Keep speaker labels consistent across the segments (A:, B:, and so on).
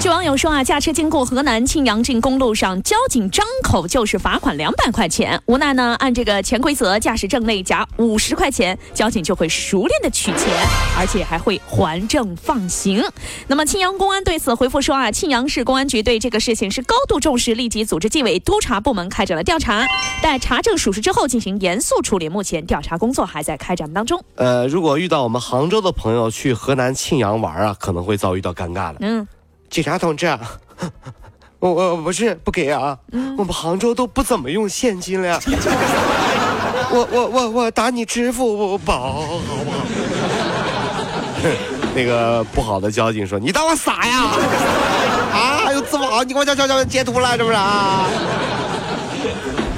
A: 据网友说啊，驾车经过河南庆阳镇公路上，交警张口就是罚款两百块钱。无奈呢，按这个潜规则，驾驶证内夹五十块钱，交警就会熟练的取钱，而且还会还证放行。那么庆阳公安对此回复说啊，庆阳市公安局对这个事情是高度重视，立即组织纪委督查部门开展了调查，待查证属实之后进行严肃处理。目前调查工作还在开展当中。
B: 呃，如果遇到我们杭州的朋友去河南庆阳玩啊，可能会遭遇到尴尬的。嗯。警察同志，我我不是不给啊，我们杭州都不怎么用现金了呀。我我我我打你支付宝好不好？那个不好的交警说：“你当我傻呀？啊，有支付宝，你给我叫叫叫截图了是不是啊？”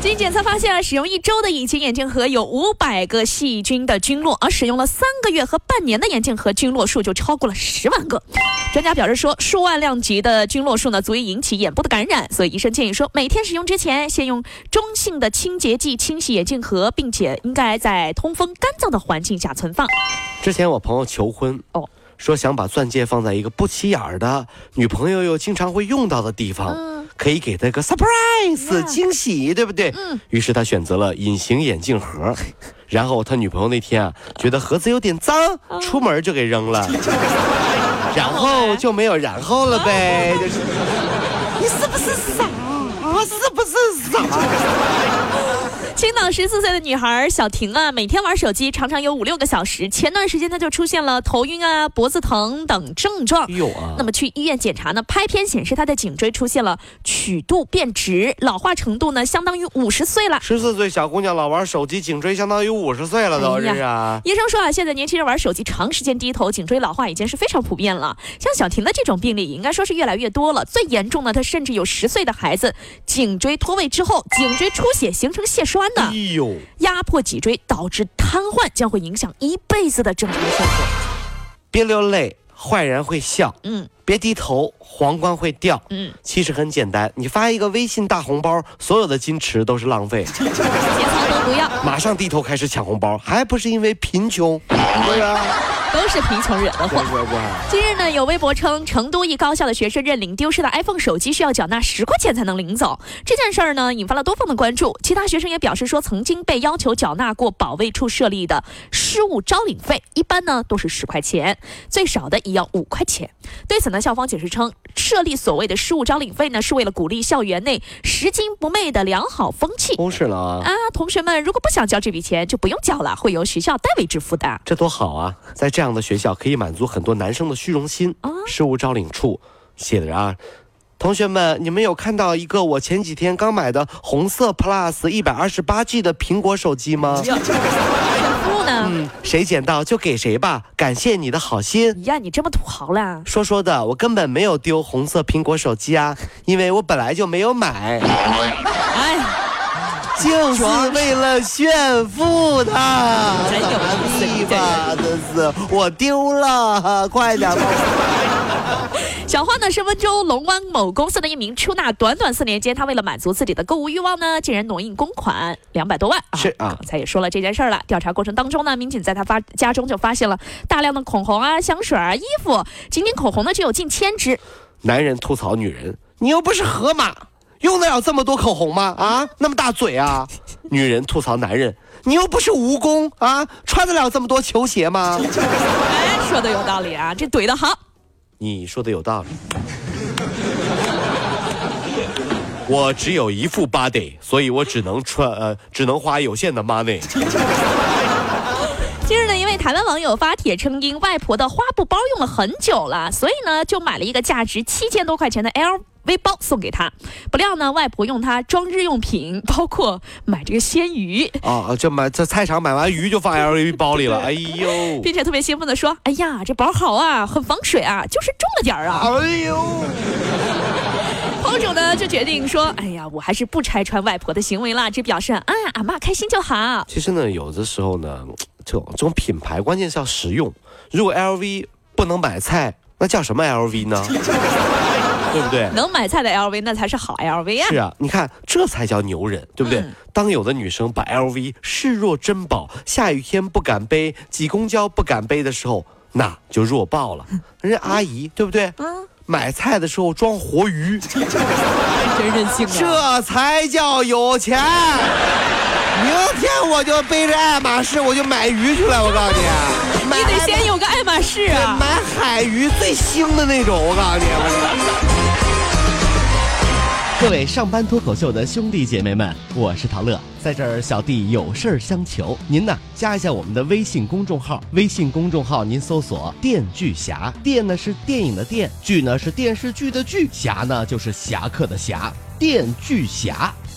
A: 经检测发现啊，使用一周的隐形眼镜盒有五百个细菌的菌落，而使用了三个月和半年的眼镜盒菌落数就超过了十万个。专家表示说，数万量级的菌落数呢，足以引起眼部的感染，所以医生建议说，每天使用之前，先用中性的清洁剂清洗眼镜盒，并且应该在通风干燥的环境下存放。
B: 之前我朋友求婚哦，说想把钻戒放在一个不起眼的女朋友又经常会用到的地方。可以给他个 surprise 惊喜，对不对？嗯。于是他选择了隐形眼镜盒，然后他女朋友那天啊，觉得盒子有点脏，出门就给扔了，然后就没有然后了呗。就是，你是不是傻？是不是傻？
A: 青岛十四岁的女孩小婷啊，每天玩手机常常有五六个小时。前段时间她就出现了头晕啊、脖子疼等症状。有啊。那么去医院检查呢，拍片显示她的颈椎出现了曲度变直，老化程度呢相当于五十岁了。
B: 十四岁小姑娘老玩手机，颈椎相当于五十岁了都是啊。
A: 医生说啊，现在年轻人玩手机长时间低头，颈椎老化已经是非常普遍了。像小婷的这种病例，应该说是越来越多了。最严重的，她甚至有十岁的孩子颈椎脱位之后，颈椎出血形成血栓。哎呦！压迫脊椎导致瘫痪，将会影响一辈子的正常生活。
B: 别流泪，坏人会笑。嗯。别低头，皇冠会掉。嗯。其实很简单，你发一个微信大红包，所有的矜持都是浪费。上低头开始抢红包，还不是因为贫穷？对啊。
A: 都是贫穷惹的祸。今日呢，有微博称，成都一高校的学生认领丢失的 iPhone 手机需要缴纳十块钱才能领走。这件事儿呢，引发了多方的关注。其他学生也表示说，曾经被要求缴纳过保卫处设立的失物招领费，一般呢都是十块钱，最少的也要五块钱。对此呢，校方解释称，设立所谓的失物招领费呢，是为了鼓励校园内拾金不昧的良好风气。
B: 不是了啊，
A: 同学们如果不想交这笔钱，就不用交了，会由学校代为支付的。
B: 这多好啊，在这。样的学校可以满足很多男生的虚荣心。事务招领处写的啊，同学们，你们有看到一个我前几天刚买的红色 Plus 一百二十八 G 的苹果手机吗？
A: 嗯，
B: 谁捡到就给谁吧，感谢你的好心。
A: 呀，你这么土豪啦？
B: 说说的，我根本没有丢红色苹果手机啊，因为我本来就没有买。哎。就是为了炫富的，真有意思吧？这是我丢了，快点吧！
A: 小花呢是温州龙湾某公司的一名出纳，短短四年间，他为了满足自己的购物欲望呢，竟然挪用公款两百多万啊。
B: 是啊，
A: 刚才也说了这件事儿了。调查过程当中呢，民警在他发家中就发现了大量的口红啊、香水啊、衣服，仅仅口红呢就有近千支。
B: 男人吐槽女人，你又不是河马。用得了这么多口红吗？啊，那么大嘴啊！女人吐槽男人，你又不是蜈蚣啊，穿得了这么多球鞋吗？
A: 哎，说的有道理啊，这怼的好。
B: 你说的有道理。我只有一副 body，所以我只能穿呃，只能花有限的 money。
A: 今日呢，一位台湾网友发帖称，因外婆的花布包用了很久了，所以呢，就买了一个价值七千多块钱的 L。微包送给他，不料呢，外婆用它装日用品，包括买这个鲜鱼
B: 啊，就买在菜场买完鱼就放 LV 包里了，哎呦，
A: 并且特别兴奋的说，哎呀，这包好啊，很防水啊，就是重了点儿啊，哎呦。后主呢就决定说：“哎呀，我还是不拆穿外婆的行为啦，只表示啊，俺妈开心就好。”
B: 其实呢，有的时候呢，这种这种品牌关键是要实用。如果 LV 不能买菜，那叫什么 LV 呢？对不对？
A: 能买菜的 LV 那才是好 LV 啊！
B: 是啊，你看这才叫牛人，对不对？当有的女生把 LV 视若珍宝，下雨天不敢背，挤公交不敢背的时候，那就弱爆了。人家阿姨，对不对？嗯。买菜的时候装活鱼，真
A: 任性啊！
B: 这才叫有钱。明天我就背着爱马仕，我就买鱼去了。我告诉
A: 你，你得先有个爱马仕啊！
B: 买海鱼最腥的那种。我告诉你。
C: 各位上班脱口秀的兄弟姐妹们，我是陶乐，在这儿小弟有事儿相求，您呢加一下我们的微信公众号，微信公众号您搜索“电锯侠”，电呢是电影的电，剧呢是电视剧的剧，侠呢就是侠客的侠，电锯侠。